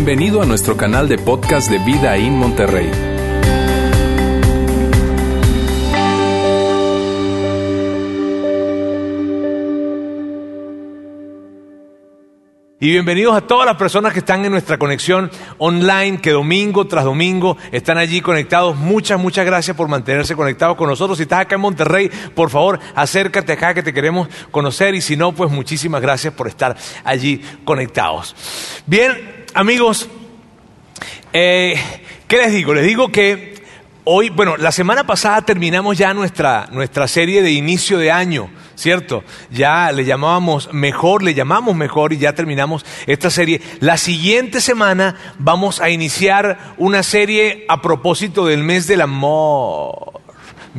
Bienvenido a nuestro canal de podcast de Vida en Monterrey. Y bienvenidos a todas las personas que están en nuestra conexión online, que domingo tras domingo están allí conectados. Muchas, muchas gracias por mantenerse conectados con nosotros. Si estás acá en Monterrey, por favor, acércate acá que te queremos conocer. Y si no, pues muchísimas gracias por estar allí conectados. Bien, amigos, eh, ¿qué les digo? Les digo que hoy, bueno, la semana pasada terminamos ya nuestra, nuestra serie de inicio de año. ¿cierto? Ya le llamábamos mejor, le llamamos mejor y ya terminamos esta serie. La siguiente semana vamos a iniciar una serie a propósito del mes del amor.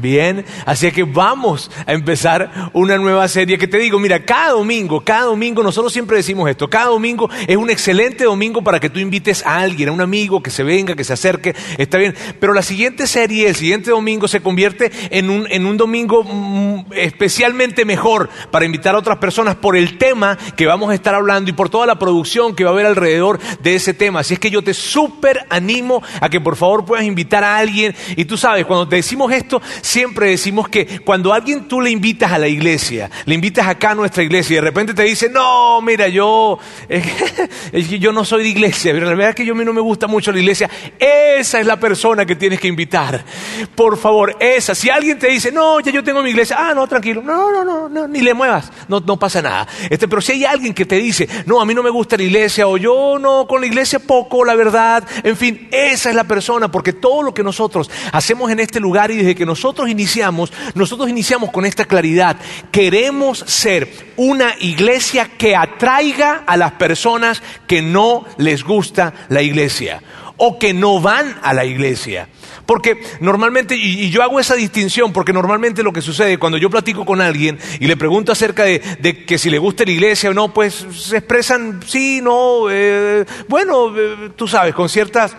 Bien, así que vamos a empezar una nueva serie que te digo, mira, cada domingo, cada domingo, nosotros siempre decimos esto, cada domingo es un excelente domingo para que tú invites a alguien, a un amigo que se venga, que se acerque, está bien, pero la siguiente serie, el siguiente domingo se convierte en un, en un domingo mm, especialmente mejor para invitar a otras personas por el tema que vamos a estar hablando y por toda la producción que va a haber alrededor de ese tema. Así es que yo te súper animo a que por favor puedas invitar a alguien y tú sabes, cuando te decimos esto, siempre decimos que cuando alguien tú le invitas a la iglesia, le invitas acá a nuestra iglesia y de repente te dice, no, mira, yo, yo no soy de iglesia, pero la verdad es que yo a mí no me gusta mucho la iglesia, esa es la persona que tienes que invitar. Por favor, esa. Si alguien te dice, no, ya yo tengo mi iglesia, ah, no, tranquilo, no, no, no, no ni le muevas, no, no pasa nada. Este, pero si hay alguien que te dice, no, a mí no me gusta la iglesia, o yo no, con la iglesia poco, la verdad, en fin, esa es la persona, porque todo lo que nosotros hacemos en este lugar y desde que nosotros nosotros iniciamos, nosotros iniciamos con esta claridad. Queremos ser una iglesia que atraiga a las personas que no les gusta la iglesia o que no van a la iglesia. Porque normalmente, y, yo hago esa distinción, porque normalmente lo que sucede cuando yo platico con alguien y le pregunto acerca de, que si le gusta la iglesia o no, pues se expresan sí, no, eh, bueno, eh, tú sabes, con ciertas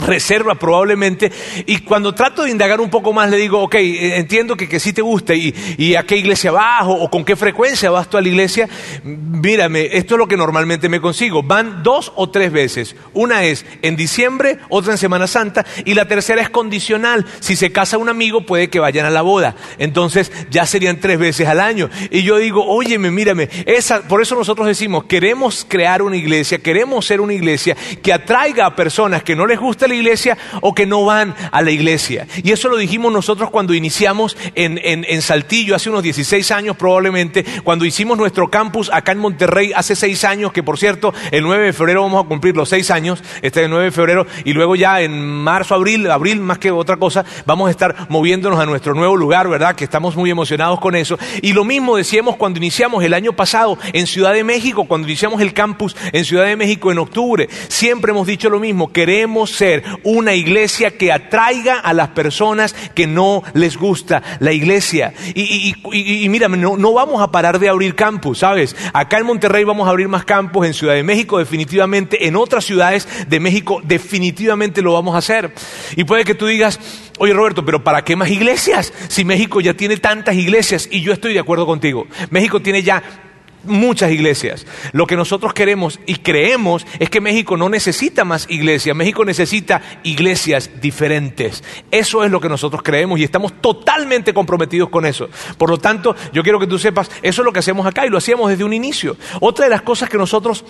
reserva probablemente. Y cuando trato de indagar un poco más, le digo, ok, eh, entiendo que, que sí te gusta y, a qué iglesia vas o, con qué frecuencia vas tú a la iglesia. Mírame, esto es lo que normalmente me consigo. Van dos o tres veces. Una es en diciembre, otra en Semana Santa y la tercera es condicional. Si se casa un amigo, puede que vayan a la boda. Entonces ya serían tres veces al año. Y yo digo, óyeme, mírame, esa, por eso nosotros decimos, queremos crear una iglesia, queremos ser una iglesia que atraiga a personas que no les gusta la iglesia o que no van a la iglesia. Y eso lo dijimos nosotros cuando iniciamos en, en, Saltillo hace unos 16 años probablemente, cuando hicimos nuestro campus acá en Monterrey hace seis años, que por cierto, el 9 de febrero vamos a cumplir los seis años, este el 9 de febrero, y luego ya en marzo, abril, abril más que otra cosa, vamos a estar moviéndonos a nuestro nuevo lugar, ¿verdad? Que estamos muy emocionados con eso. Y lo mismo decíamos cuando iniciamos el año pasado en Ciudad de México, cuando iniciamos el campus en Ciudad de México en octubre. Siempre hemos dicho lo mismo, queremos ser una iglesia que atraiga a las personas que no les gusta la iglesia. Y, y, no, no, vamos a parar de abrir campus, ¿sabes? Acá en Monterrey vamos a abrir más campos, en Ciudad de México definitivamente, en otras ciudades de México definitivamente lo vamos a hacer. Y puede que tú digas, oye Roberto, pero ¿para qué más iglesias? Si México ya tiene tantas iglesias, y yo estoy de acuerdo contigo, México tiene ya muchas iglesias. Lo que nosotros queremos y creemos es que México no necesita más iglesias, México necesita iglesias diferentes. Eso es lo que nosotros creemos y estamos totalmente comprometidos con eso. Por lo tanto, yo quiero que tú sepas, eso es lo que hacemos acá y lo hacíamos desde un inicio. Otra de las cosas que nosotros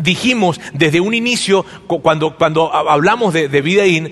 dijimos desde un inicio, cuando, cuando hablamos de, de vida in,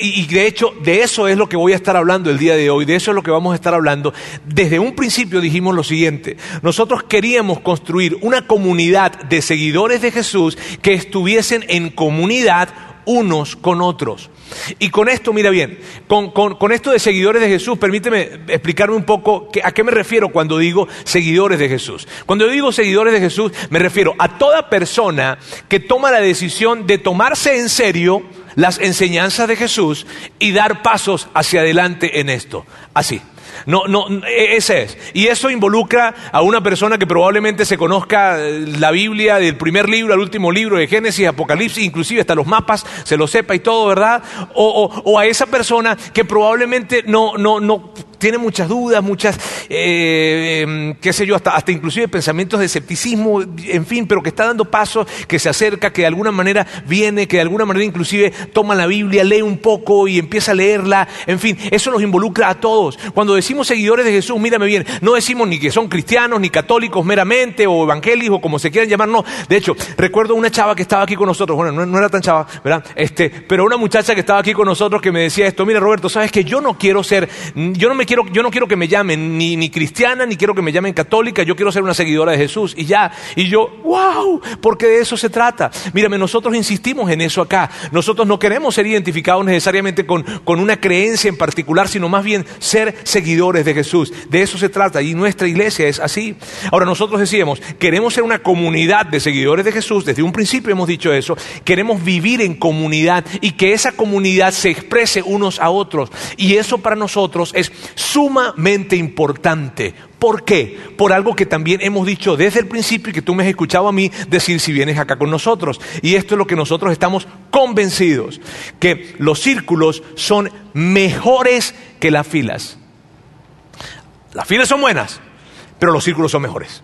y de hecho de eso es lo que voy a estar hablando el día de hoy, de eso es lo que vamos a estar hablando, desde un principio dijimos lo siguiente, nosotros queríamos construir una comunidad de seguidores de Jesús que estuviesen en comunidad unos con otros. Y con esto, mira bien, con, esto de seguidores de Jesús, permíteme explicarme un poco a qué me refiero cuando digo seguidores de Jesús. Cuando digo seguidores de Jesús, me refiero a toda persona que toma la decisión de tomarse en serio las enseñanzas de Jesús y dar pasos hacia adelante en esto. Así. No, no, e, ese es. Y eso involucra a una persona que probablemente se conozca eh, la Biblia del primer libro al último libro de Génesis, Apocalipsis, inclusive hasta los mapas, se lo sepa y todo, ¿verdad? O, o, o a esa persona que probablemente no, no, no tiene muchas dudas, muchas, eh, em, qué sé yo, hasta, hasta inclusive pensamientos de escepticismo, en fin, pero que está dando pasos, que se acerca, que de alguna manera viene, que de alguna manera inclusive toma la Biblia, lee un poco y empieza a leerla, en fin, eso nos involucra a todos. Cuando decimos seguidores de Jesús, mírame bien, no decimos ni que son cristianos, ni católicos meramente, o evangélicos, como se quieran llamar, no. De hecho, recuerdo una chava que estaba aquí con nosotros, bueno, no, no era tan chava, ¿verdad? Este, pero una muchacha que estaba aquí con nosotros que me decía esto, mira Roberto, sabes que yo no quiero ser, yo no me quiero, yo no quiero que me llamen ni, ni cristiana, ni quiero que me llamen católica, yo quiero ser una seguidora de Jesús. Y ya, y yo, wow, porque de eso se trata. Mírame, nosotros insistimos en eso acá. Nosotros no queremos ser identificados necesariamente con, con una creencia en particular, sino más bien ser seguidores de Jesús. De eso se trata. Y nuestra iglesia es así. Ahora, nosotros decíamos, queremos ser una comunidad de seguidores de Jesús. Desde un principio hemos dicho eso. Queremos vivir en comunidad y que esa comunidad se exprese unos a otros. Y eso para nosotros es sumamente importante. ¿Por qué? Por algo que también hemos dicho desde el principio y que tú me has escuchado a mí decir si vienes acá con nosotros. Y esto es lo que nosotros estamos convencidos, que los círculos son mejores que las filas. Las filas son buenas, pero los círculos son mejores.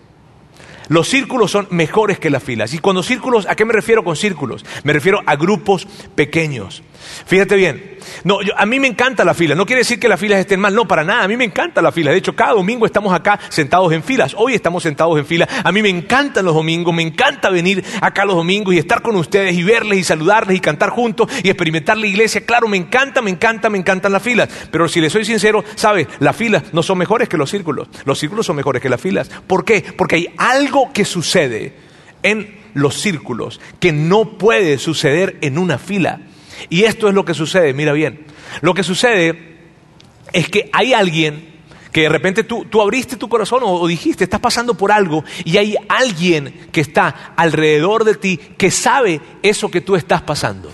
Los círculos son mejores que las filas. Y cuando círculos, ¿a qué me refiero con círculos? Me refiero a grupos pequeños. Fíjate bien, no, a mí me encanta la fila, no quiere decir que las filas estén mal, no, para nada, a mí me encanta la fila. De hecho, cada domingo estamos acá sentados en filas, hoy estamos sentados en fila. A mí me encantan los domingos, me encanta venir acá los domingos y estar con ustedes y verles y saludarles y cantar juntos y experimentar la iglesia. Claro, me encanta, me encanta, me encantan las filas. Pero si les soy sincero, sabes, las filas no son mejores que los círculos, los círculos son mejores que las filas. ¿Por qué? Porque hay algo que sucede en los círculos que no puede suceder en una fila. Y esto es lo que sucede, mira bien. Lo que sucede es que hay alguien que de repente tú, tú abriste tu corazón o, o, dijiste, estás pasando por algo y hay alguien que está alrededor de ti que sabe eso que tú estás pasando.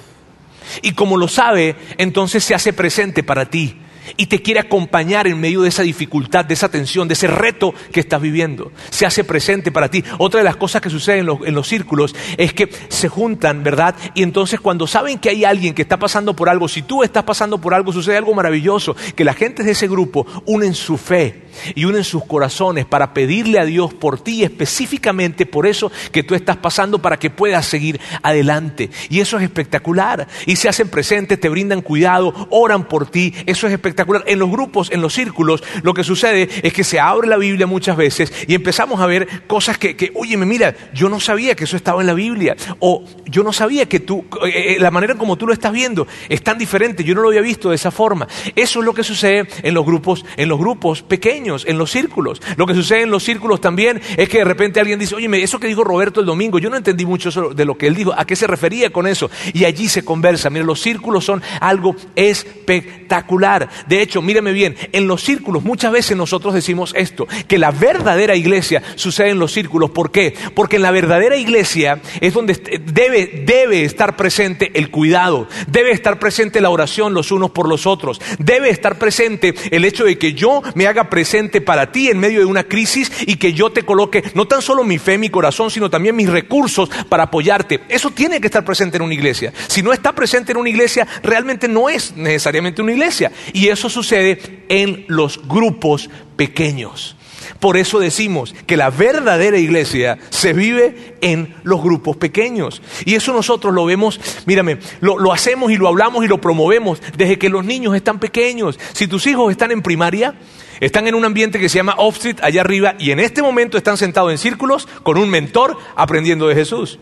Y como lo sabe, entonces se hace presente para ti y te quiere acompañar en medio de esa dificultad, de esa tensión, de ese reto que estás viviendo. Se hace presente para ti. Otra de las cosas que suceden en los, en los, círculos es que se juntan, ¿verdad? Y entonces cuando saben que hay alguien que está pasando por algo, si tú estás pasando por algo, sucede algo maravilloso, que la gente de ese grupo unen su fe y unen sus corazones para pedirle a Dios por ti, específicamente por eso que tú estás pasando, para que puedas seguir adelante. Y eso es espectacular. Y se hacen presentes, te brindan cuidado, oran por ti. Eso es espectacular. En los grupos, en los círculos, lo que sucede es que se abre la Biblia muchas veces y empezamos a ver cosas que, que oye, mira, yo no sabía que eso estaba en la Biblia. O yo no sabía que tú, eh, la manera como tú lo estás viendo es tan diferente. Yo no lo había visto de esa forma. Eso es lo que sucede en los grupos, en los grupos pequeños en los círculos. Lo que sucede en los círculos también es que de repente alguien dice, oye, eso que dijo Roberto el domingo, yo no entendí mucho de lo que él dijo, a qué se refería con eso. Y allí se conversa. Mire, los círculos son algo espectacular. De hecho, míreme bien, en los círculos muchas veces nosotros decimos esto, que la verdadera iglesia sucede en los círculos. ¿Por qué? Porque en la verdadera iglesia es donde debe, estar presente el cuidado, debe estar presente la oración los unos por los otros, debe estar presente el hecho de que yo me haga presente para ti en medio de una crisis y que yo te coloque no tan solo mi fe, mi corazón, sino también mis recursos para apoyarte. Eso tiene que estar presente en una iglesia. Si no está presente en una iglesia, realmente no es necesariamente una iglesia. Y sucede en los grupos pequeños. Por eso decimos que la verdadera iglesia se vive en los grupos pequeños. Y eso nosotros lo vemos, mírame, lo, hacemos y lo hablamos y lo promovemos desde que los niños están pequeños. Si tus hijos están en primaria, están en un ambiente que se llama Off-Street, allá arriba, y en este momento están sentados en círculos con un mentor aprendiendo de Jesús.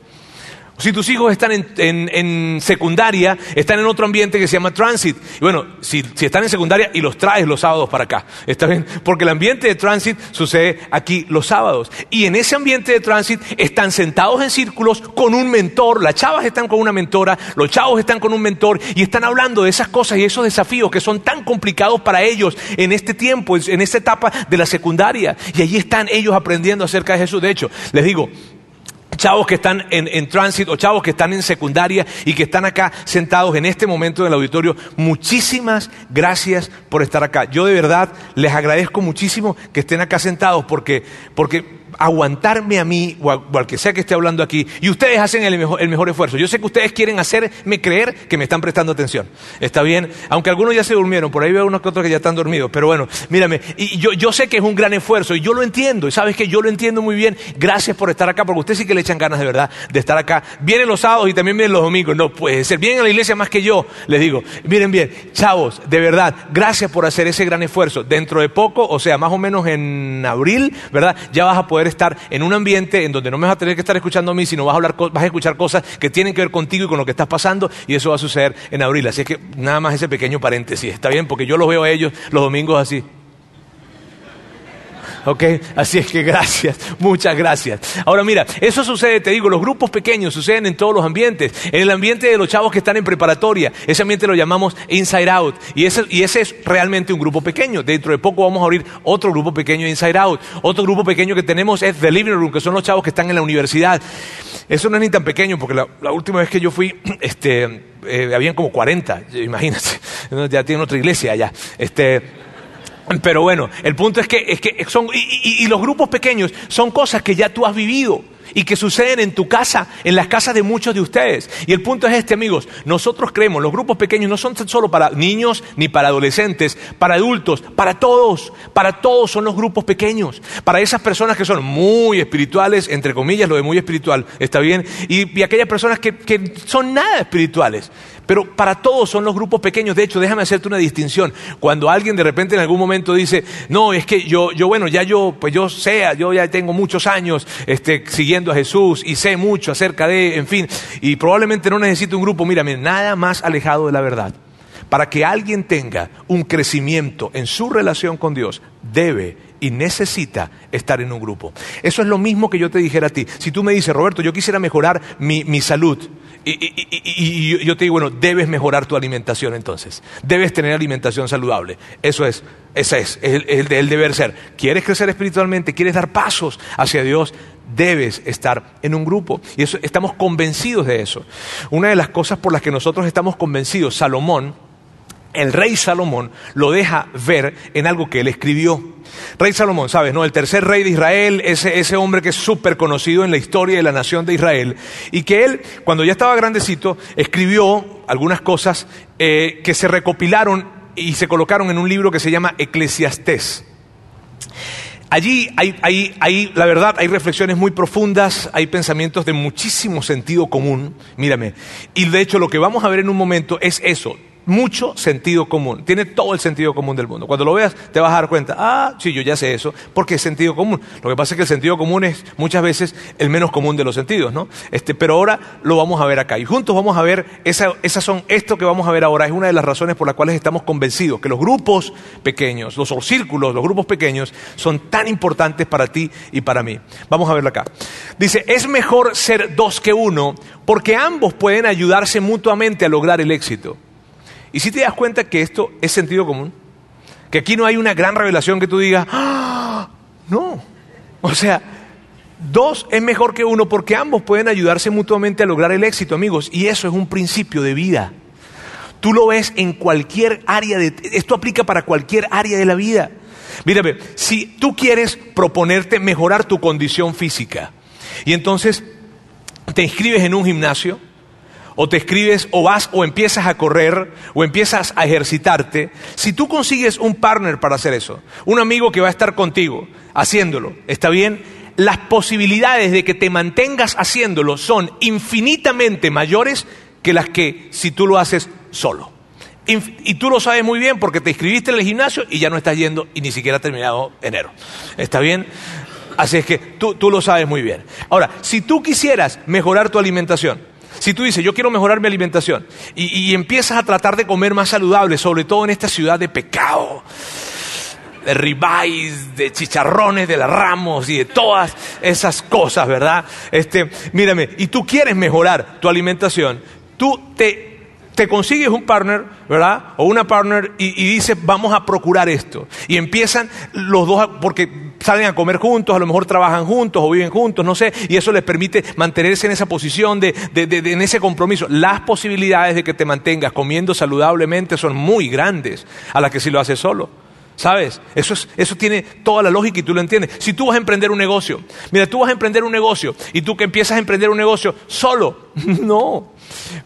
Si tus hijos están en, en, en, secundaria, están en otro ambiente que se llama transit. Y bueno, si, si, están en secundaria y los traes los sábados para acá, ¿está bien? Porque el ambiente de transit sucede aquí los sábados. Y en ese ambiente de transit están sentados en círculos con un mentor. Las chavas están con una mentora, los chavos están con un mentor y están hablando de esas cosas y esos desafíos que son tan complicados para ellos en este tiempo, en esta etapa de la secundaria. Y allí están ellos aprendiendo acerca de Jesús. De hecho, les digo, chavos que están en, en tránsito chavos que están en secundaria y que están acá sentados en este momento en el auditorio, muchísimas gracias por estar acá. Yo de verdad les agradezco muchísimo que estén acá sentados porque, porque aguantarme a mí o, al que sea que esté hablando aquí y ustedes hacen el mejor, el mejor, esfuerzo. Yo sé que ustedes quieren hacerme creer que me están prestando atención. ¿Está bien? Aunque algunos ya se durmieron, por ahí veo unos que otros que ya están dormidos, pero bueno, mírame, y yo, yo sé que es un gran esfuerzo y yo lo entiendo y sabes que yo lo entiendo muy bien. Gracias por estar acá porque ustedes sí que le echan ganas de verdad de estar acá. Vienen los sábados y también vienen los domingos. No puede ser. Vienen a la iglesia más que yo, les digo. Miren bien, chavos, de verdad, gracias por hacer ese gran esfuerzo. Dentro de poco, o sea, más o menos en abril, ¿verdad? Ya vas a poder estar en un ambiente en donde no me vas a tener que estar escuchando a mí, sino vas a, hablar, vas a escuchar cosas que tienen que ver contigo y con lo que estás pasando, y eso va a suceder en abril. Así es que nada más ese pequeño paréntesis, ¿está bien? Porque yo los veo a ellos los domingos así. ¿Ok? Así es que gracias, muchas gracias. Ahora mira, eso sucede, te digo, los grupos pequeños suceden en todos los ambientes. En el ambiente de los chavos que están en preparatoria, ese ambiente lo llamamos Inside Out. Y ese, y ese es realmente un grupo pequeño. Dentro de poco vamos a abrir otro grupo pequeño Inside Out. Otro grupo pequeño que tenemos es The Living Room, que son los chavos que están en la universidad. Eso no es ni tan pequeño, porque la, última vez que yo fui, este, eh, habían como 40, imagínate. Ya tienen otra iglesia allá. Este, pero bueno, el punto es que, son, y, los grupos pequeños son cosas que ya tú has vivido y que suceden en tu casa, en las casas de muchos de ustedes. Y el punto es este, amigos, nosotros creemos, los grupos pequeños no son solo para niños ni para adolescentes, para adultos, para todos, para todos son los grupos pequeños, para esas personas que son muy espirituales, entre comillas, lo de muy espiritual, ¿está bien? Y, aquellas personas que son nada espirituales. Pero para todos son los grupos pequeños. De hecho, déjame hacerte una distinción. Cuando alguien de repente en algún momento dice, no, es que yo, yo bueno, ya yo, pues yo sé, yo ya tengo muchos años este, siguiendo a Jesús y sé mucho acerca de, en fin, y probablemente no necesito un grupo, mírame, nada más alejado de la verdad. Para que alguien tenga un crecimiento en su relación con Dios, debe y necesita estar en un grupo. Eso es lo mismo que yo te dijera a ti. Si tú me dices, Roberto, yo quisiera mejorar mi, mi salud, y, yo te digo, bueno, debes mejorar tu alimentación entonces. Debes tener alimentación saludable. Eso es, ese es, el, el, deber ser. ¿Quieres crecer espiritualmente? ¿Quieres dar pasos hacia Dios? Debes estar en un grupo. Y eso, estamos convencidos de eso. Una de las cosas por las que nosotros estamos convencidos, Salomón, el rey Salomón lo deja ver en algo que él escribió. Rey Salomón, ¿sabes? No? El tercer rey de Israel, ese, ese hombre que es súper conocido en la historia de la nación de Israel, y que él, cuando ya estaba grandecito, escribió algunas cosas eh, que se recopilaron y se colocaron en un libro que se llama Eclesiastés. Allí hay, hay, hay, la verdad, hay reflexiones muy profundas, hay pensamientos de muchísimo sentido común, mírame. Y de hecho lo que vamos a ver en un momento es eso, mucho sentido común. Tiene todo el sentido común del mundo. Cuando lo veas, te vas a dar cuenta, ah, sí, yo ya sé eso, porque es sentido común. Lo que pasa es que el sentido común es muchas veces el menos común de los sentidos, ¿no? Este, pero ahora lo vamos a ver acá. Y juntos vamos a ver, esa, esas son, esto que vamos a ver ahora es una de las razones por las cuales estamos convencidos que los grupos pequeños, los círculos, los grupos pequeños, son tan importantes para ti y para mí. Vamos a verlo acá. Dice, es mejor ser dos que uno, porque ambos pueden ayudarse mutuamente a lograr el éxito. Y si te das cuenta que esto es sentido común, que aquí no hay una gran revelación que tú digas, ¡Ah! no, o sea, dos es mejor que uno porque ambos pueden ayudarse mutuamente a lograr el éxito, amigos, y eso es un principio de vida. Tú lo ves en cualquier área de... Esto aplica para cualquier área de la vida. Mírame, si tú quieres proponerte mejorar tu condición física y entonces te inscribes en un gimnasio, o te escribes o vas o empiezas a correr o empiezas a ejercitarte, si tú consigues un partner para hacer eso, un amigo que va a estar contigo haciéndolo, ¿está bien? Las posibilidades de que te mantengas haciéndolo son infinitamente mayores que las que si tú lo haces solo. Y tú lo sabes muy bien porque te inscribiste en el gimnasio y ya no estás yendo y ni siquiera ha terminado enero. ¿Está bien? Así es que tú, tú lo sabes muy bien. Ahora, si tú quisieras mejorar tu alimentación, si tú dices, yo quiero mejorar mi alimentación y, empiezas a tratar de comer más saludable, sobre todo en esta ciudad de pecado, de ribeyes, de chicharrones, de las ramos y de todas esas cosas, ¿verdad? Este, mírame, y tú quieres mejorar tu alimentación, tú te te consigues un partner, ¿verdad? O una partner y, dices, vamos a procurar esto. Y empiezan los dos, porque salen a comer juntos, a lo mejor trabajan juntos o viven juntos, no sé, y eso les permite mantenerse en esa posición, de, en ese compromiso. Las posibilidades de que te mantengas comiendo saludablemente son muy grandes a las que si lo haces solo. ¿Sabes? Eso, es, eso tiene toda la lógica y tú lo entiendes. Si tú vas a emprender un negocio, mira, tú vas a emprender un negocio y tú que empiezas a emprender un negocio solo, no.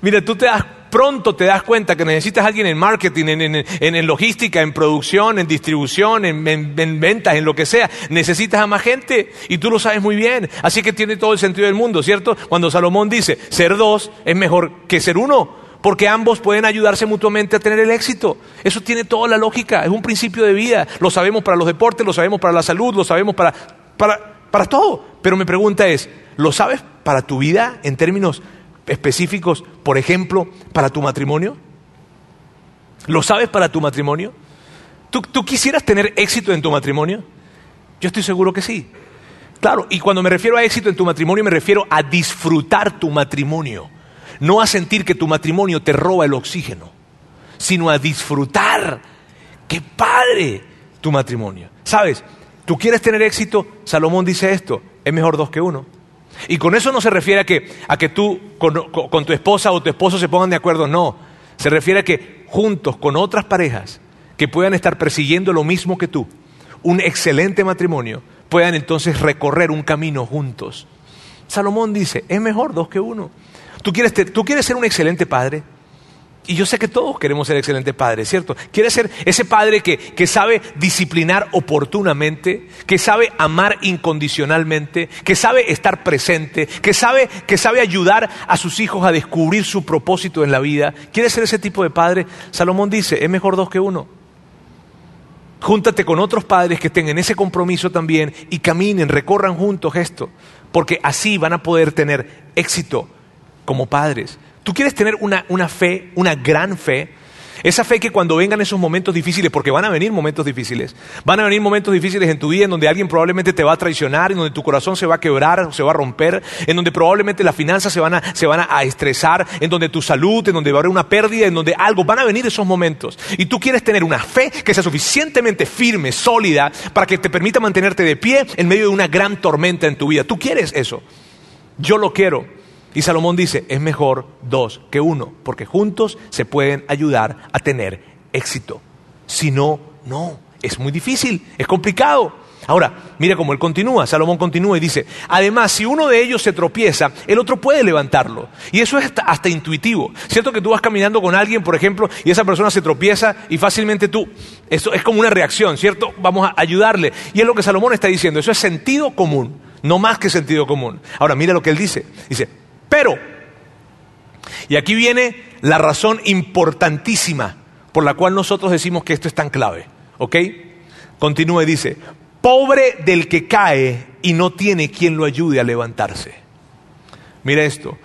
Mira, tú te das, pronto te das cuenta que necesitas a alguien en marketing, en, logística, en producción, en distribución, en, en, ventas, en lo que sea. Necesitas a más gente y tú lo sabes muy bien. Así que tiene todo el sentido del mundo, ¿cierto? Cuando Salomón dice, ser dos es mejor que ser uno porque ambos pueden ayudarse mutuamente a tener el éxito. Eso tiene toda la lógica, es un principio de vida. Lo sabemos para los deportes, lo sabemos para la salud, lo sabemos para, para, para todo. Pero mi pregunta es, ¿lo sabes para tu vida en términos específicos, por ejemplo, para tu matrimonio? ¿Lo sabes para tu matrimonio? ¿Tú, ¿Tú, quisieras tener éxito en tu matrimonio? Yo estoy seguro que sí. Claro, y cuando me refiero a éxito en tu matrimonio, me refiero a disfrutar tu matrimonio no a sentir que tu matrimonio te roba el oxígeno, sino a disfrutar. ¡Qué padre tu matrimonio! ¿Sabes? Tú quieres tener éxito, Salomón dice esto, es mejor dos que uno. Y con eso no se refiere a que, a que tú con, tu esposa o tu esposo se pongan de acuerdo, no. Se refiere a que juntos con otras parejas que puedan estar persiguiendo lo mismo que tú, un excelente matrimonio, puedan entonces recorrer un camino juntos. Salomón dice, es mejor dos que uno. ¿Tú quieres, ¿Tú quieres ser un excelente padre? Y yo sé que todos queremos ser excelentes padres, ¿cierto? Quieres ser ese padre que, que, sabe disciplinar oportunamente, que sabe amar incondicionalmente, que sabe estar presente, que sabe, que sabe ayudar a sus hijos a descubrir su propósito en la vida. ¿Quieres ser ese tipo de padre? Salomón dice, es mejor dos que uno. Júntate con otros padres que tengan ese compromiso también y caminen, recorran juntos esto, porque así van a poder tener éxito como padres. Tú quieres tener una, una fe, una gran fe, esa fe que cuando vengan esos momentos difíciles, porque van a venir momentos difíciles, van a venir momentos difíciles en tu vida en donde alguien probablemente te va a traicionar, en donde tu corazón se va a quebrar, se va a romper, en donde probablemente las finanzas se van a, se van a estresar, en donde tu salud, en donde va a haber una pérdida, en donde algo, van a venir esos momentos. Y tú quieres tener una fe que sea suficientemente firme, sólida, para que te permita mantenerte de pie en medio de una gran tormenta en tu vida. Tú quieres eso. Yo lo quiero. Y Salomón dice, es mejor dos que uno, porque juntos se pueden ayudar a tener éxito. Si no, no, es muy difícil, es complicado. Ahora, mira cómo él continúa, Salomón continúa y dice, además, si uno de ellos se tropieza, el otro puede levantarlo. Y eso es hasta, intuitivo. Cierto que tú vas caminando con alguien, por ejemplo, y esa persona se tropieza y fácilmente tú, eso es como una reacción, ¿cierto? Vamos a ayudarle. Y es lo que Salomón está diciendo, eso es sentido común, no más que sentido común. Ahora, mira lo que él dice. Dice, pero, y aquí viene la razón importantísima por la cual nosotros decimos que esto es tan clave. ¿Ok? Continúa y dice, pobre del que cae y no tiene quien lo ayude a levantarse. Mira esto,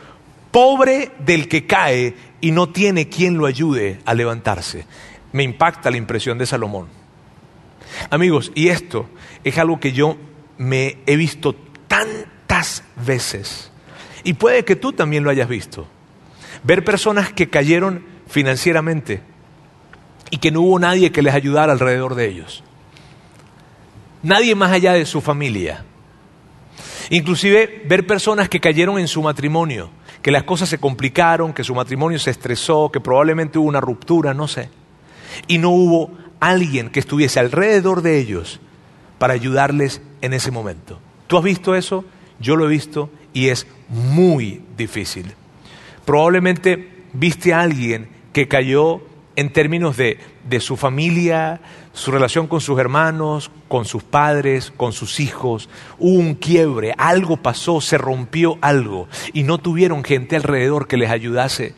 pobre del que cae y no tiene quien lo ayude a levantarse. Me impacta la impresión de Salomón. Amigos, y esto es algo que yo me he visto tantas veces y puede que tú también lo hayas visto. Ver personas que cayeron financieramente y que no hubo nadie que les ayudara alrededor de ellos. Nadie más allá de su familia. Inclusive ver personas que cayeron en su matrimonio, que las cosas se complicaron, que su matrimonio se estresó, que probablemente hubo una ruptura, no sé. Y no hubo alguien que estuviese alrededor de ellos para ayudarles en ese momento. ¿Tú has visto eso? Yo lo he visto y es muy difícil. Probablemente viste a alguien que cayó en términos de, de, su familia, su relación con sus hermanos, con sus padres, con sus hijos. Hubo un quiebre, algo pasó, se rompió algo y no tuvieron gente alrededor que les ayudase.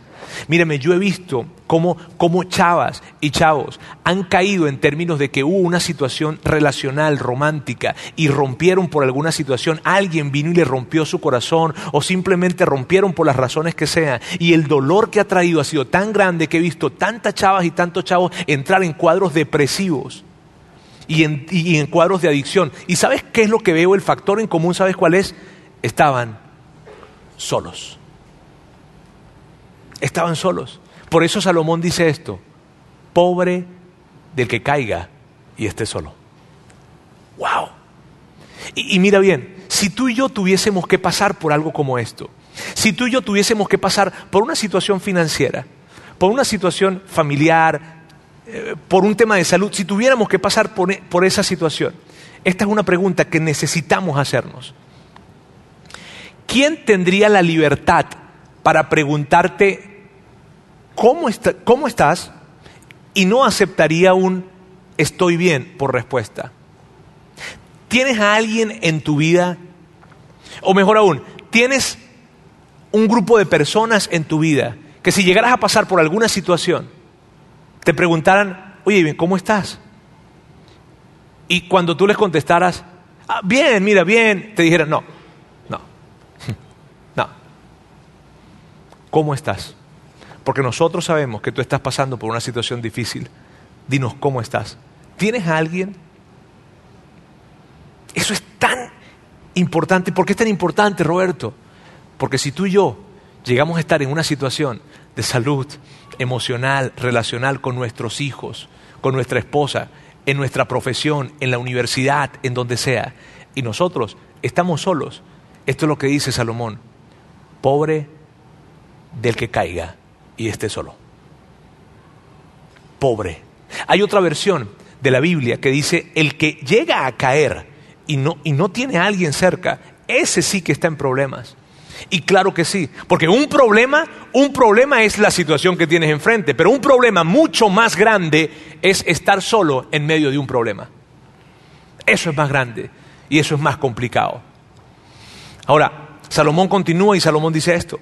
Míreme, yo he visto cómo, cómo chavas y chavos han caído en términos de que hubo una situación relacional, romántica, y rompieron por alguna situación, alguien vino y le rompió su corazón, o simplemente rompieron por las razones que sean, y el dolor que ha traído ha sido tan grande que he visto tantas chavas y tantos chavos entrar en cuadros depresivos. Y en, y en cuadros de adicción. ¿Y sabes qué es lo que veo? El factor en común, ¿sabes cuál es? Estaban solos. Estaban solos. Por eso Salomón dice esto, pobre del que caiga y esté solo. ¡Wow! Y, mira bien, si tú y yo tuviésemos que pasar por algo como esto, si tú y yo tuviésemos que pasar por una situación financiera, por una situación familiar eh, por un tema de salud, si tuviéramos que pasar por, por esa situación, esta es una pregunta que necesitamos hacernos. ¿Quién tendría la libertad para preguntarte cómo, está- cómo estás y no aceptaría un estoy bien por respuesta? ¿Tienes a alguien en tu vida? O mejor aún, ¿tienes un grupo de personas en tu vida que si llegaras a pasar por alguna situación, te preguntaran, oye, ¿cómo estás? Y cuando tú les contestaras, "Ah, bien, mira, bien, te dijeran, no, no. ¿Cómo estás? Porque nosotros sabemos que tú estás pasando por una situación difícil. Dinos cómo estás. ¿Tienes a alguien? Eso es tan importante. ¿Por qué es tan importante, Roberto? Porque si tú y yo llegamos a estar en una situación de salud emocional, relacional con nuestros hijos, con nuestra esposa, en nuestra profesión, en la universidad, en donde sea, y nosotros estamos solos, esto es lo que dice Salomón, pobre del que caiga y esté solo. Pobre. Hay otra versión de la Biblia que dice, el que llega a caer y no, y no tiene a alguien cerca, ese sí que está en problemas. Y claro que sí, porque un problema, un problema es la situación que tienes enfrente, pero un problema mucho más grande es estar solo en medio de un problema. Eso es más grande y eso es más complicado. Ahora, Salomón continúa y Salomón dice esto.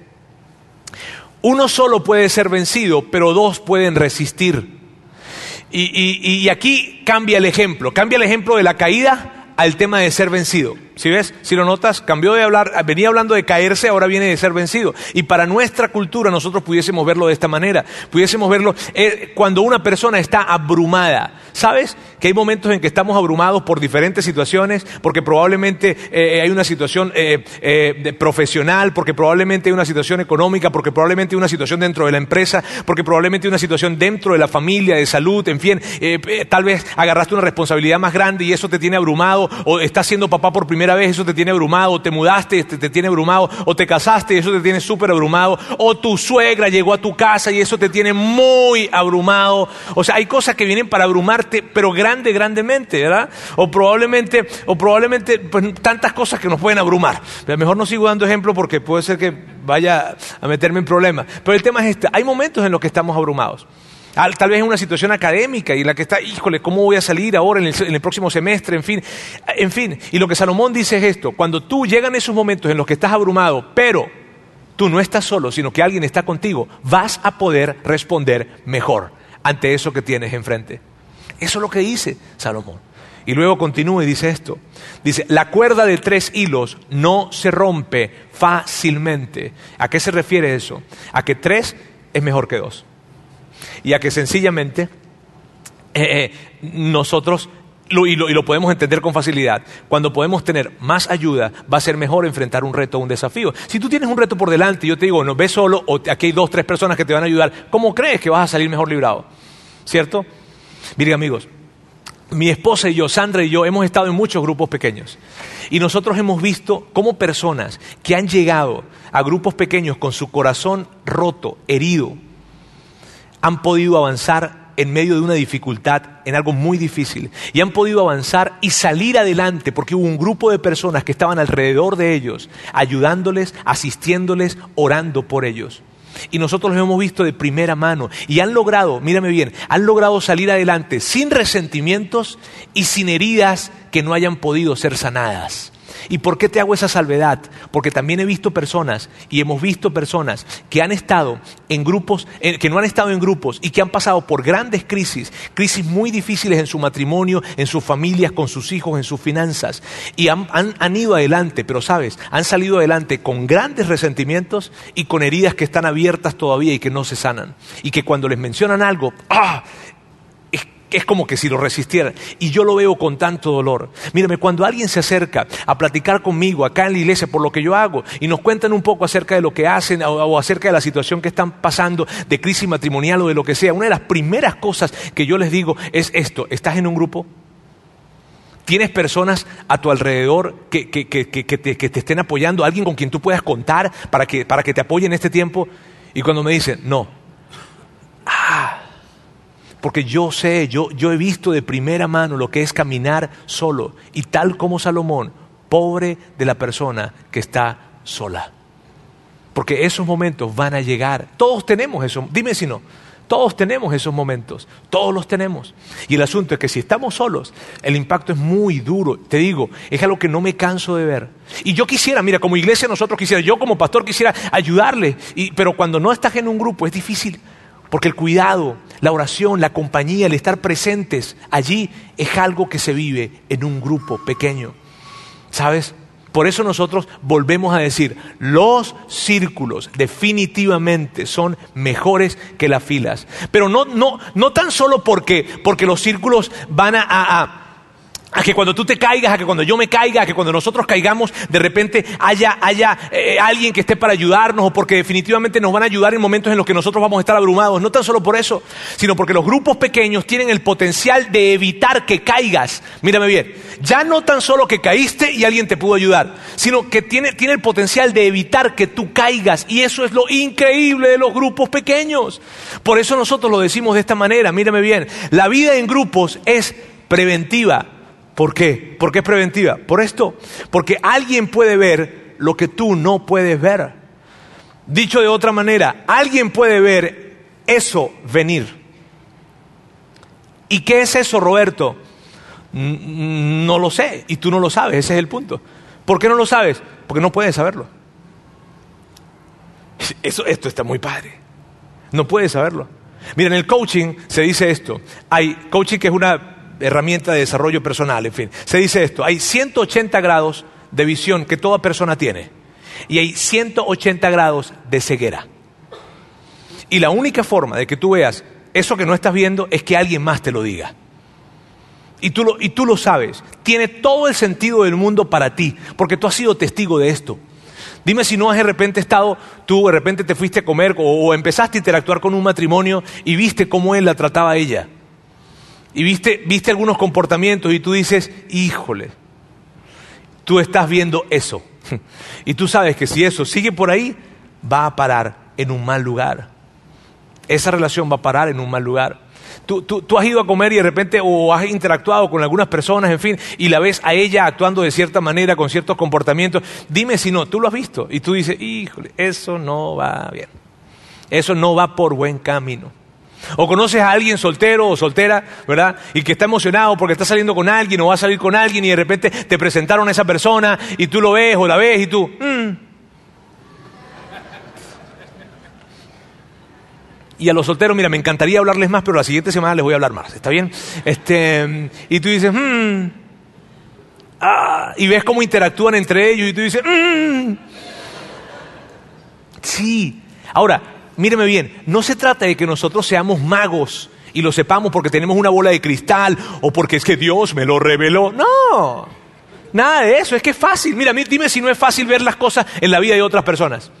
Uno solo puede ser vencido, pero dos pueden resistir. Y, y- y aquí cambia el ejemplo, cambia el ejemplo de la caída al tema de ser vencido. Si ves, si lo notas, cambió de hablar, venía hablando de caerse, ahora viene de ser vencido. Y para nuestra cultura nosotros pudiésemos verlo de esta manera, pudiésemos verlo eh, cuando una persona está abrumada. ¿Sabes? Que hay momentos en que estamos abrumados por diferentes situaciones, porque probablemente eh, hay una situación eh, eh, profesional, porque probablemente hay una situación económica, porque probablemente hay una situación dentro de la empresa, porque probablemente hay una situación dentro de la familia, de salud, en fin, eh, eh, tal vez agarraste una responsabilidad más grande y eso te tiene abrumado, o estás siendo papá por primera vez, eso te tiene abrumado, o te mudaste, te, te tiene abrumado, o te casaste y eso te tiene súper abrumado, o tu suegra llegó a tu casa y eso te tiene muy abrumado. O sea, hay cosas que vienen para abrumarte, pero grande, grandemente, ¿verdad? O probablemente, o probablemente pues, tantas cosas que nos pueden abrumar. Pero mejor no sigo dando ejemplo porque puede ser que vaya a meterme en problemas. Pero el tema es este, hay momentos en los que estamos abrumados. Al- Tal vez en una situación académica y la que está, híjole, ¿cómo voy a salir ahora en el, en el próximo semestre? En fin, en fin. Y lo que Salomón dice es esto, cuando tú llegan esos momentos en los que estás abrumado, pero tú no estás solo, sino que alguien está contigo, vas a poder responder mejor ante eso que tienes enfrente. Eso es lo que dice Salomón. Y luego continúa y dice esto. Dice, la cuerda de tres hilos no se rompe fácilmente. ¿A qué se refiere eso? A que tres es mejor que dos. Y a que sencillamente eh, eh, nosotros, lo- y, lo, podemos entender con facilidad, cuando podemos tener más ayuda, va a ser mejor enfrentar un reto o un desafío. Si tú tienes un reto por delante y yo te digo, no, ves solo, o aquí hay dos, tres personas que te van a ayudar, ¿cómo crees que vas a salir mejor librado? ¿Cierto? Miren amigos, mi esposa y yo, Sandra y yo, hemos estado en muchos grupos pequeños. Y nosotros hemos visto cómo personas que han llegado a grupos pequeños con su corazón roto, herido, han podido avanzar en medio de una dificultad, en algo muy difícil, y han podido avanzar y salir adelante porque hubo un grupo de personas que estaban alrededor de ellos, ayudándoles, asistiéndoles, orando por ellos. Y nosotros los hemos visto de primera mano y han logrado, mírame bien, han logrado salir adelante sin resentimientos y sin heridas que no hayan podido ser sanadas. ¿Y por qué te hago esa salvedad? Porque también he visto personas y hemos visto personas que han estado en grupos, eh, que no han estado en grupos y que han pasado por grandes crisis, crisis muy difíciles en su matrimonio, en sus familias, con sus hijos, en sus finanzas. Y han, han- han ido adelante, pero sabes, han salido adelante con grandes resentimientos y con heridas que están abiertas todavía y que no se sanan. Y que cuando les mencionan algo, ¡ah! Es, como que si lo resistieran. Y yo lo veo con tanto dolor. Mírame, cuando alguien se acerca a platicar conmigo acá en la iglesia por lo que yo hago y nos cuentan un poco acerca de lo que hacen o, acerca de la situación que están pasando de crisis matrimonial o de lo que sea, una de las primeras cosas que yo les digo es esto, ¿estás en un grupo? ¿Tienes personas a tu alrededor que, te, te estén apoyando? ¿Alguien con quien tú puedas contar para que, para que te apoye en este tiempo? Y cuando me dicen, no, Porque yo sé, yo, yo he visto de primera mano lo que es caminar solo. Y tal como Salomón, pobre de la persona que está sola. Porque esos momentos van a llegar. Todos tenemos eso. Dime si no. Todos tenemos esos momentos, todos los tenemos. Y el asunto es que si estamos solos, el impacto es muy duro. Te digo, es algo que no me canso de ver. Y yo quisiera, mira, como iglesia nosotros quisiera, yo como pastor quisiera ayudarle, pero cuando no estás en un grupo es difícil, porque el cuidado, la oración, la compañía, el estar presentes allí es algo que se vive en un grupo pequeño. ¿Sabes? Por eso nosotros volvemos a decir, los círculos definitivamente son mejores que las filas. Pero no, no, no tan solo porque, porque los círculos van a a que cuando tú te caigas, a que cuando yo me caiga, a que cuando nosotros caigamos, de repente haya, haya eh, alguien que esté para ayudarnos o porque definitivamente nos van a ayudar en momentos en los que nosotros vamos a estar abrumados. No tan solo por eso, sino porque los grupos pequeños tienen el potencial de evitar que caigas. Mírame bien, ya no tan solo que caíste y alguien te pudo ayudar, sino que tiene, tiene el potencial de evitar que tú caigas. Y eso es lo increíble de los grupos pequeños. Por eso nosotros lo decimos de esta manera, mírame bien, la vida en grupos es preventiva ¿Por qué? ¿Por qué es preventiva? Por esto, porque alguien puede ver lo que tú no puedes ver. Dicho de otra manera, alguien puede ver eso venir. ¿Y qué es eso, Roberto? No lo sé, y tú no lo sabes, ese es el punto. ¿Por qué no lo sabes? Porque no puedes saberlo. Eso, esto está muy padre. No puedes saberlo. Mira, en el coaching se dice esto. Hay coaching que es una herramienta de desarrollo personal, en fin. Se dice esto, hay 180 grados de visión que toda persona tiene y hay 180 grados de ceguera. Y la única forma de que tú veas eso que no estás viendo es que alguien más te lo diga. Y tú lo, y tú lo sabes. Tiene todo el sentido del mundo para ti, porque tú has sido testigo de esto. Dime si no has de repente estado, tú de repente te fuiste a comer o, o empezaste a interactuar con un matrimonio y viste cómo él la trataba a ella y viste, viste algunos comportamientos y tú dices, híjole, tú estás viendo eso. Y tú sabes que si eso sigue por ahí, va a parar en un mal lugar. Esa relación va a parar en un mal lugar. Tú, tú, has ido a comer y de repente o has interactuado con algunas personas, en fin, y la ves a ella actuando de cierta manera, con ciertos comportamientos. Dime si no, tú lo has visto. Y tú dices, híjole, eso no va bien. Eso no va por buen camino. O conoces a alguien soltero o soltera, ¿verdad? Y que está emocionado porque está saliendo con alguien o va a salir con alguien y de repente te presentaron a esa persona y tú lo ves o la ves y tú... Mm". Y a los solteros, mira, me encantaría hablarles más, pero la siguiente semana les voy a hablar más, ¿está bien? Este, y tú dices, mm". ah", y ves cómo interactúan entre ellos y tú dices, mm". sí. Ahora, míreme bien, no se trata de que nosotros seamos magos y lo sepamos porque tenemos una bola de cristal o porque es que Dios me lo reveló. No, nada de eso, es que es fácil. Mira, dime si no es fácil ver las cosas en la vida de otras personas.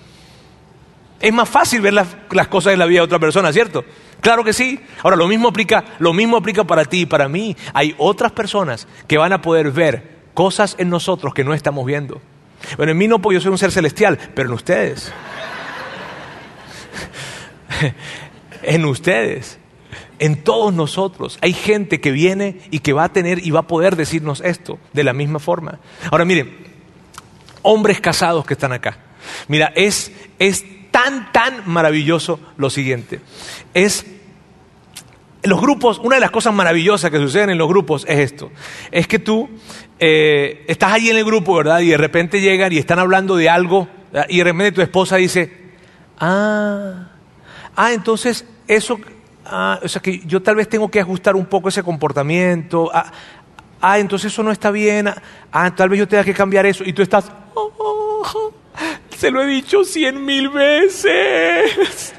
Es más fácil ver las, cosas en la vida de otra persona, ¿cierto? Claro que sí. Ahora, lo mismo aplica, lo mismo aplica para ti y para mí. Hay otras personas que van a poder ver cosas en nosotros que no estamos viendo. Bueno, en mí no, porque yo soy un ser celestial, pero en ustedes. en ustedes, en todos nosotros. Hay gente que viene y que va a tener y va a poder decirnos esto de la misma forma. Ahora miren, hombres casados que están acá. Mira, es, es tan, tan maravilloso lo siguiente. Es los grupos, una de las cosas maravillosas que suceden en los grupos es esto. Es que tú eh, estás allí en el grupo, ¿verdad? Y de repente llegan y están hablando de algo y de repente tu esposa dice, ah, ah, entonces eso, ah, o sea que yo tal vez tengo que ajustar un poco ese comportamiento, ah, ah entonces eso no está bien, ah, tal vez yo tenga que cambiar eso, y tú estás, oh, se lo he dicho cien mil veces.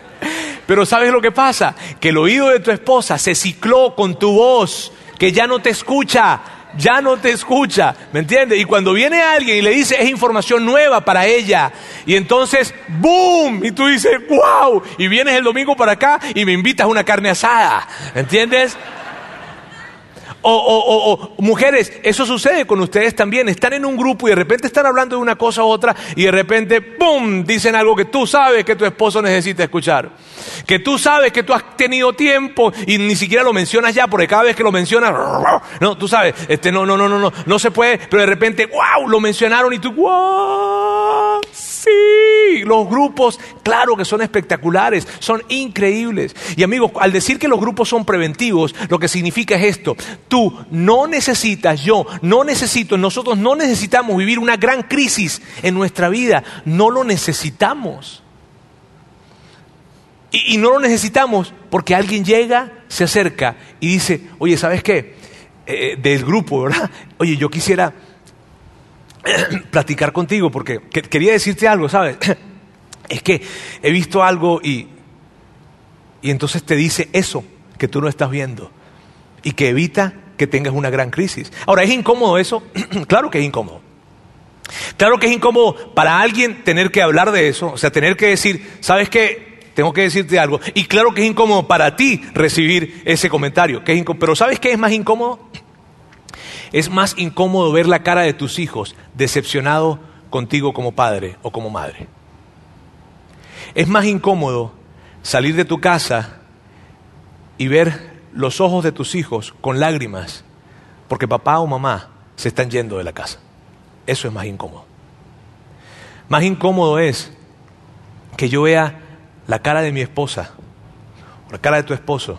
Pero ¿sabes lo que pasa? Que el oído de tu esposa se cicló con tu voz, que ya no te escucha, ya no te escucha, ¿me entiendes? Y cuando viene alguien y le dice, es información nueva para ella, y entonces, ¡boom! Y tú dices, ¡wow! Y vienes el domingo para acá y me invitas a una carne asada, ¿entiendes? O, mujeres, eso sucede con ustedes también. Están en un grupo y de repente están hablando de una cosa u otra y de repente, ¡pum!, dicen algo que tú sabes que tu esposo necesita escuchar. Que tú sabes que tú has tenido tiempo y ni siquiera lo mencionas ya, porque cada vez que lo mencionas, no, tú sabes, este, no, no, no, no, no, no se puede, pero de repente, ¡wow!, lo mencionaron y tú, ¡wow! Sí, los grupos, claro que son espectaculares, son increíbles. Y amigos, al decir que los grupos son preventivos, lo que significa es esto. Tú no necesitas, yo no necesito, nosotros no necesitamos vivir una gran crisis en nuestra vida. No lo necesitamos. Y, no lo necesitamos porque alguien llega, se acerca y dice, oye, ¿sabes qué? Eh, del grupo, ¿verdad? Oye, yo quisiera platicar contigo porque quería decirte algo, ¿sabes? es que he visto algo y, y entonces te dice eso que tú no estás viendo y que evita que tengas una gran crisis. Ahora, ¿es incómodo eso? claro que es incómodo. Claro que es incómodo para alguien tener que hablar de eso, o sea, tener que decir, ¿sabes qué? Tengo que decirte algo. Y claro que es incómodo para ti recibir ese comentario. Que es Pero ¿sabes qué es más incómodo? Es más incómodo ver la cara de tus hijos decepcionado contigo como padre o como madre. Es más incómodo salir de tu casa y ver los ojos de tus hijos con lágrimas porque papá o mamá se están yendo de la casa. Eso es más incómodo. Más incómodo es que yo vea la cara de mi esposa, o la cara de tu esposo,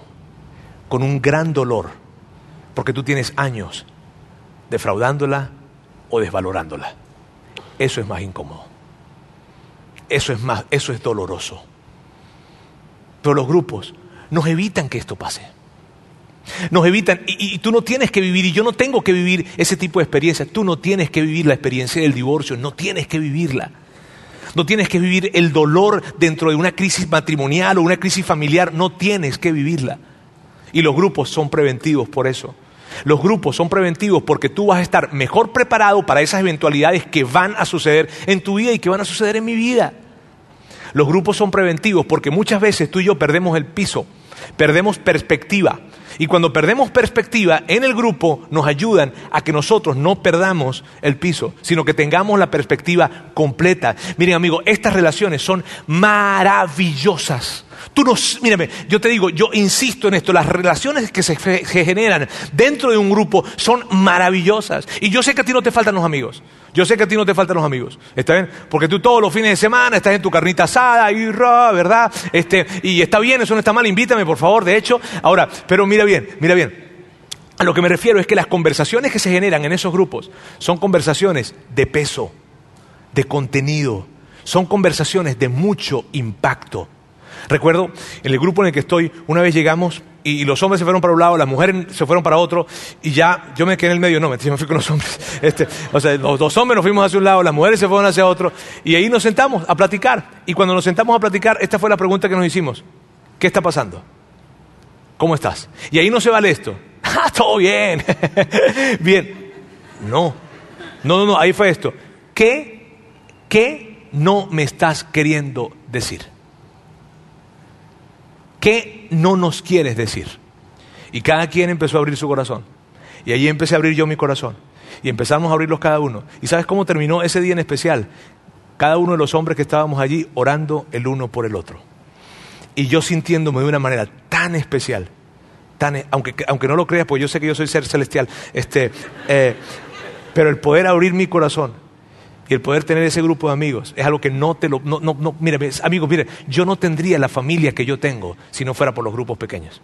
con un gran dolor, porque tú tienes años defraudándola o desvalorándola. Eso es más incómodo. Eso es más, eso es doloroso. Pero los grupos nos evitan que esto pase. Nos evitan, y, y, tú no tienes que vivir, y yo no tengo que vivir ese tipo de experiencias. Tú no tienes que vivir la experiencia del divorcio, no tienes que vivirla. No tienes que vivir el dolor dentro de una crisis matrimonial o una crisis familiar, no tienes que vivirla. Y los grupos son preventivos por eso. Los grupos son preventivos porque tú vas a estar mejor preparado para esas eventualidades que van a suceder en tu vida y que van a suceder en mi vida. Los grupos son preventivos porque muchas veces tú y yo perdemos el piso, perdemos perspectiva. Y cuando perdemos perspectiva en el grupo nos ayudan a que nosotros no perdamos el piso, sino que tengamos la perspectiva completa. Miren amigos, estas relaciones son maravillosas. Tú no, mírame, yo te digo, yo insisto en esto, las relaciones que se, generan dentro de un grupo son maravillosas. Y yo sé que a ti no te faltan los amigos. Yo sé que a ti no te faltan los amigos, ¿está bien? Porque tú todos los fines de semana estás en tu carnita asada y ¿verdad? Este, y está bien, eso no está mal, invítame por favor, de hecho. Ahora, pero mira bien, mira bien. A lo que me refiero es que las conversaciones que se generan en esos grupos son conversaciones de peso, de contenido, son conversaciones de mucho impacto. Recuerdo en el grupo en el que estoy, una vez llegamos y, los hombres se fueron para un lado, las mujeres se fueron para otro y ya yo me quedé en el medio, no, me, fui con los hombres. Este, o sea, los dos hombres nos fuimos hacia un lado, las mujeres se fueron hacia otro y ahí nos sentamos a platicar. Y cuando nos sentamos a platicar, esta fue la pregunta que nos hicimos. ¿Qué está pasando? ¿Cómo estás? Y ahí no se vale esto. Ah, todo bien. bien. No. No, no, no, ahí fue esto. ¿Qué, qué no me estás queriendo decir? ¿Qué no nos quieres decir? Y cada quien empezó a abrir su corazón. Y allí empecé a abrir yo mi corazón. Y empezamos a abrirlos cada uno. ¿Y sabes cómo terminó ese día en especial? Cada uno de los hombres que estábamos allí orando el uno por el otro. Y yo sintiéndome de una manera tan especial, tan, aunque, aunque no lo creas, porque yo sé que yo soy ser celestial, este, eh, pero el poder abrir mi corazón y el poder tener ese grupo de amigos es algo que no te lo... No, no, no, mire, amigos, mire, yo no tendría la familia que yo tengo si no fuera por los grupos pequeños.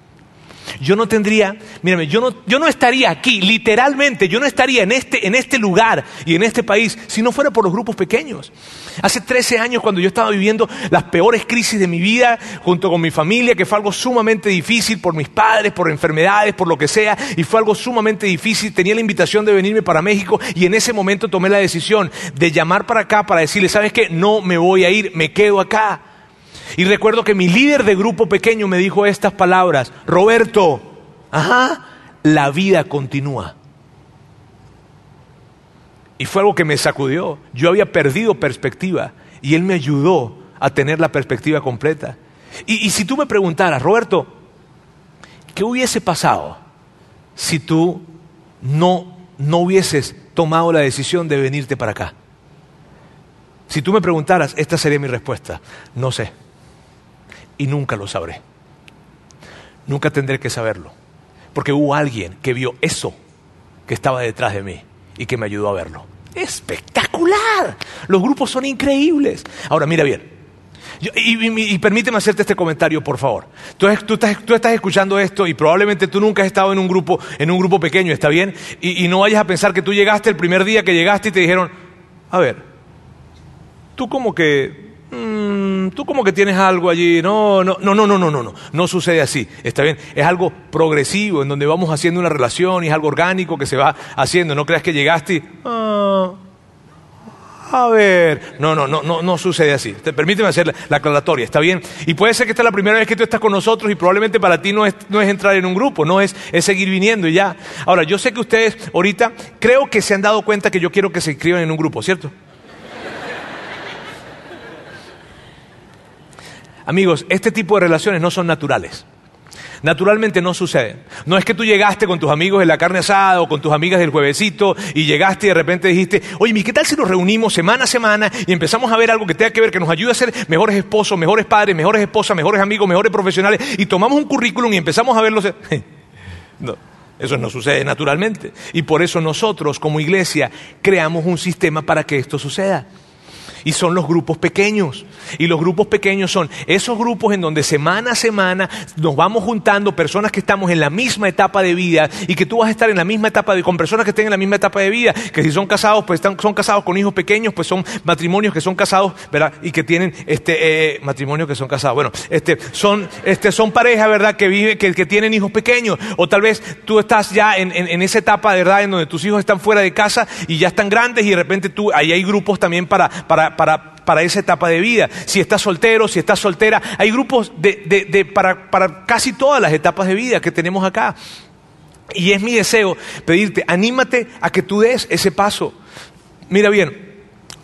Yo no tendría, mírame, yo no, yo no estaría aquí, literalmente, yo no estaría en este, en este lugar y en este país si no fuera por los grupos pequeños. Hace 13 años cuando yo estaba viviendo las peores crisis de mi vida junto con mi familia, que fue algo sumamente difícil por mis padres, por enfermedades, por lo que sea, y fue algo sumamente difícil, tenía la invitación de venirme para México y en ese momento tomé la decisión de llamar para acá para decirle, ¿sabes qué? No me voy a ir, me quedo acá. Y recuerdo que mi líder de grupo pequeño me dijo estas palabras, Roberto, ajá, la vida continúa. Y fue algo que me sacudió. Yo había perdido perspectiva y él me ayudó a tener la perspectiva completa. Y, si tú me preguntaras, Roberto, ¿qué hubiese pasado si tú no, no hubieses tomado la decisión de venirte para acá? Si tú me preguntaras, esta sería mi respuesta. No sé. Y nunca lo sabré. Nunca tendré que saberlo. Porque hubo alguien que vio eso que estaba detrás de mí y que me ayudó a verlo. Espectacular. Los grupos son increíbles. Ahora, mira bien. y, permíteme hacerte este comentario, por favor. Tú, estás, escuchando esto y probablemente tú nunca has estado en un grupo, en un grupo pequeño, ¿está bien? Y, y no vayas a pensar que tú llegaste el primer día que llegaste y te dijeron, a ver, tú como que Mm, tú como que tienes algo allí. No, no, no, no, no, no, no, no. Sucede así. Está bien. Es algo progresivo en donde vamos haciendo una relación y es algo orgánico que se va haciendo. No creas que llegaste y. Ah, a ver, no, no, no, no, no sucede así. permíteme hacer la, aclaratoria, ¿está bien? Y puede ser que esta es la primera vez que tú estás con nosotros y probablemente para ti no es, no es entrar en un grupo, no es, es seguir viniendo y ya. Ahora, yo sé que ustedes ahorita creo que se han dado cuenta que yo quiero que se inscriban en un grupo, ¿cierto? Amigos, este tipo de relaciones no son naturales. Naturalmente no suceden. No es que tú llegaste con tus amigos en la carne asada o con tus amigas del juevesito y llegaste y de repente dijiste, oye, ¿qué tal si nos reunimos semana a semana y empezamos a ver algo que tenga que ver, que nos ayude a ser mejores esposos, mejores padres, mejores esposas, mejores amigos, mejores profesionales y tomamos un currículum y empezamos a verlos? no, eso no sucede naturalmente. Y por eso nosotros como iglesia creamos un sistema para que esto suceda. Y son los grupos pequeños. Y los grupos pequeños son esos grupos en donde semana a semana nos vamos juntando personas que estamos en la misma etapa de vida y que tú vas a estar en la misma etapa de con personas que estén en la misma etapa de vida, que si son casados, pues están, son casados con hijos pequeños, pues son matrimonios que son casados, ¿verdad? Y que tienen este eh, matrimonios que son casados. Bueno, este son este son parejas, ¿verdad? Que viven que, que tienen hijos pequeños o tal vez tú estás ya en, en, en esa etapa, ¿verdad? En donde tus hijos están fuera de casa y ya están grandes y de repente tú ahí hay grupos también para para para, esa etapa de vida. Si estás soltero, si estás soltera, hay grupos de, para, para casi todas las etapas de vida que tenemos acá. Y es mi deseo pedirte, anímate a que tú des ese paso. Mira bien,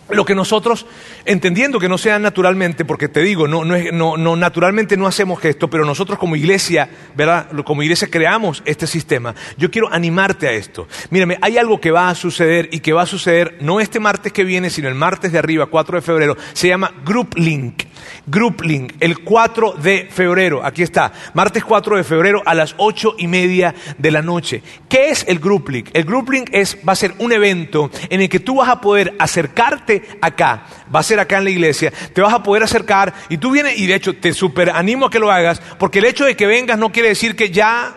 lo que nosotros, entendiendo que no sea naturalmente, porque te digo, no, no, no, naturalmente no hacemos esto, pero nosotros como iglesia, ¿verdad? Como iglesia creamos este sistema. Yo quiero animarte a esto. Mírame, hay algo que va a suceder y que va a suceder no este martes que viene, sino el martes de arriba, 4 de febrero. Se llama Group Link. Group Link, el 4 de febrero, aquí está, martes 4 de febrero a las 8 y media de la noche. ¿Qué es el Group Link? El Group Link es, va a ser un evento en el que tú vas a poder acercarte acá, va a ser acá en la iglesia, te vas a poder acercar y tú vienes, y de hecho te super animo a que lo hagas, porque el hecho de que vengas no quiere decir que ya,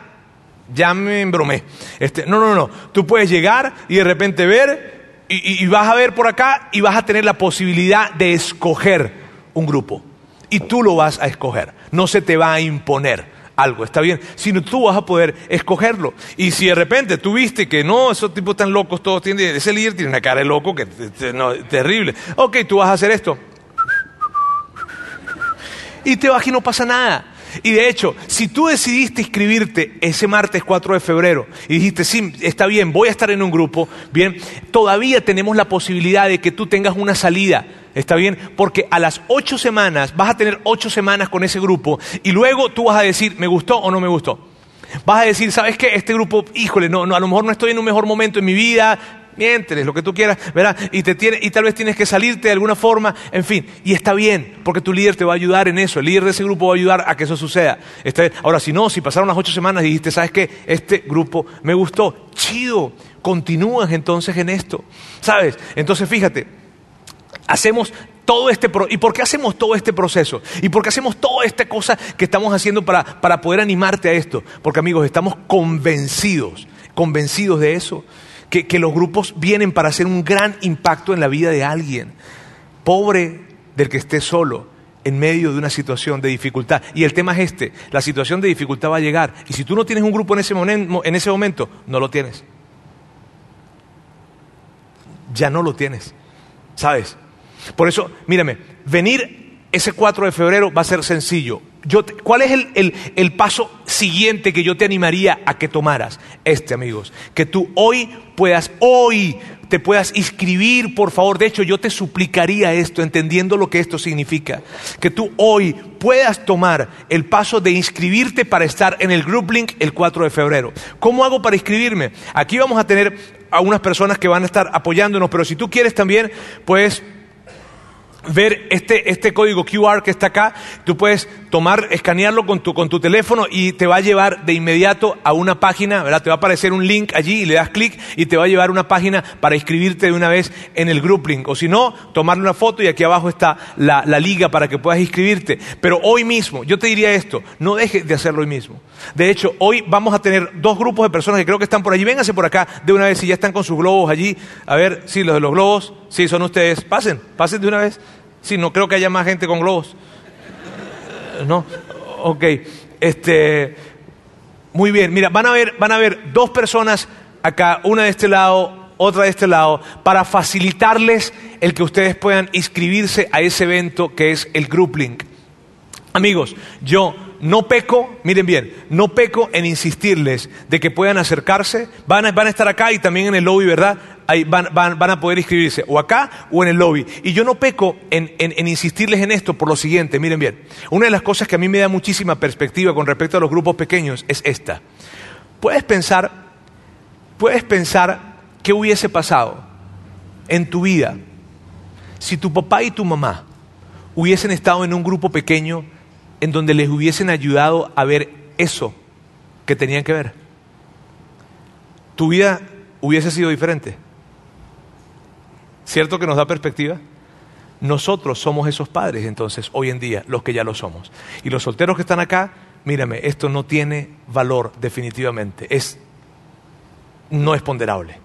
ya me embromé. Este, no, no, no, tú puedes llegar y de repente ver y vas a ver por acá y vas a tener la posibilidad de escoger un grupo y tú lo vas a escoger. No se te va a imponer algo, ¿está bien? Sino tú vas a poder escogerlo. Y si de repente tú viste que no, esos tipos tan locos, todos tienen, ese líder tiene una cara de loco que es terrible. Ok, tú vas a hacer esto. Y te vas y no pasa nada. Y de hecho, si tú decidiste inscribirte ese martes 4 de febrero y dijiste, sí, está bien, voy a estar en un grupo, bien, todavía tenemos la posibilidad de que tú tengas una salida ¿Está bien? Porque a las ocho semanas vas a tener ocho semanas con ese grupo y luego tú vas a decir, ¿me gustó o no me gustó? Vas a decir, ¿sabes qué? Este grupo, híjole, no, no, a lo mejor no estoy en un mejor momento en mi vida, miénteles, lo que tú quieras, ¿verdad? Y, te tiene, y tal vez tienes que salirte de alguna forma, en fin, y está bien, porque tu líder te va a ayudar en eso, el líder de ese grupo va a ayudar a que eso suceda. Ahora, si no, si pasaron las ocho semanas y dijiste, ¿sabes qué? Este grupo me gustó, chido, continúas entonces en esto, ¿sabes? Entonces fíjate, hacemos todo este ¿Y por qué hacemos todo este proceso? ¿Y por qué hacemos toda esta cosa que estamos haciendo para, para poder animarte a esto? Porque amigos, estamos convencidos, convencidos de eso, que, que los grupos vienen para hacer un gran impacto en la vida de alguien. Pobre del que esté solo en medio de una situación de dificultad. Y el tema es este, la situación de dificultad va a llegar. Y si tú no tienes un grupo en ese, en ese momento, no lo tienes. Ya no lo tienes. ¿Sabes? Por eso, mírame, venir ese 4 de febrero va a ser sencillo. ¿Cuál es el, el, paso siguiente que yo te animaría a que tomaras? Este, amigos, que tú hoy puedas, hoy te puedas inscribir, por favor. De hecho, yo te suplicaría esto, entendiendo lo que esto significa. Que tú hoy puedas tomar el paso de inscribirte para estar en el Group Link el 4 de febrero. ¿Cómo hago para inscribirme? Aquí vamos a tener a unas personas que van a estar apoyándonos, pero si tú quieres también, pues ver este, este código QR que está acá, tú puedes tomar, escanearlo con tu, con tu teléfono y te va a llevar de inmediato a una página, ¿verdad? Te va a aparecer un link allí y le das clic y te va a llevar a una página para inscribirte de una vez en el group link. O si no, tomarle una foto y aquí abajo está la, la liga para que puedas inscribirte. Pero hoy mismo, yo te diría esto, no dejes de hacerlo hoy mismo. De hecho, hoy vamos a tener dos grupos de personas que creo que están por allí. Vénganse por acá de una vez si ya están con sus globos allí. A ver, sí, los de los globos, sí, son ustedes. Pasen, pasen de una vez. Sí, no creo que haya más gente con globos. No, ok. Este, muy bien. Mira, van a ver, van a ver dos personas acá, una de este lado, otra de este lado, para facilitarles el que ustedes puedan inscribirse a ese evento que es el Group Link. Amigos, yo no peco, miren bien, no peco en insistirles de que puedan acercarse, van a, van a estar acá y también en el lobby, ¿verdad? Van, a poder inscribirse, o acá o en el lobby. Y yo no peco en, en, insistirles en esto por lo siguiente, miren bien, una de las cosas que a mí me da muchísima perspectiva con respecto a los grupos pequeños es esta. Puedes pensar, puedes pensar qué hubiese pasado en tu vida si tu papá y tu mamá hubiesen estado en un grupo pequeño en donde les hubiesen ayudado a ver eso que tenían que ver. Tu vida hubiese sido diferente. ¿Cierto que nos da perspectiva? Nosotros somos esos padres entonces, hoy en día, los que ya lo somos. Y los solteros que están acá, mírame, esto no tiene valor definitivamente. Es, no es ponderable.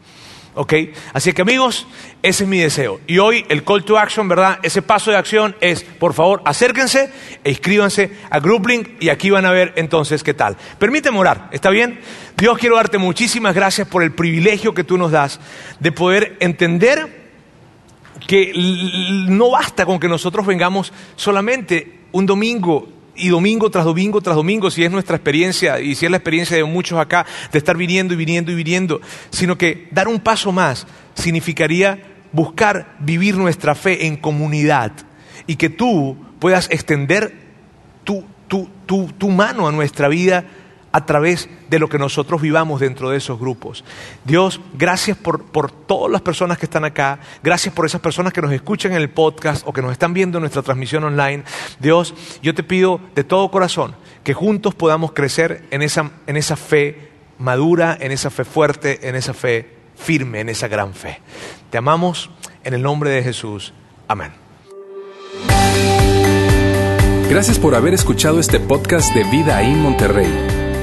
¿Ok? Así que amigos, ese es mi deseo. Y hoy el call to action, ¿verdad? Ese paso de acción es, por favor, acérquense e inscríbanse a GroupLink y aquí van a ver entonces qué tal. Permíteme orar, ¿está bien? Dios, quiero darte muchísimas gracias por el privilegio que tú nos das de poder entender que no basta con que nosotros vengamos solamente un domingo y domingo tras domingo tras domingo, si es nuestra experiencia y si es la experiencia de muchos acá, de estar viniendo y viniendo y viniendo, sino que dar un paso más significaría buscar vivir nuestra fe en comunidad y que tú puedas extender tu, tu, tu, tu mano a nuestra vida a través de lo que nosotros vivamos dentro de esos grupos. Dios, gracias por, por, todas las personas que están acá, gracias por esas personas que nos escuchan en el podcast o que nos están viendo en nuestra transmisión online. Dios, yo te pido de todo corazón que juntos podamos crecer en esa, en esa fe madura, en esa fe fuerte, en esa fe firme, en esa gran fe. Te amamos en el nombre de Jesús. Amén. Gracias por haber escuchado este podcast de Vida en Monterrey.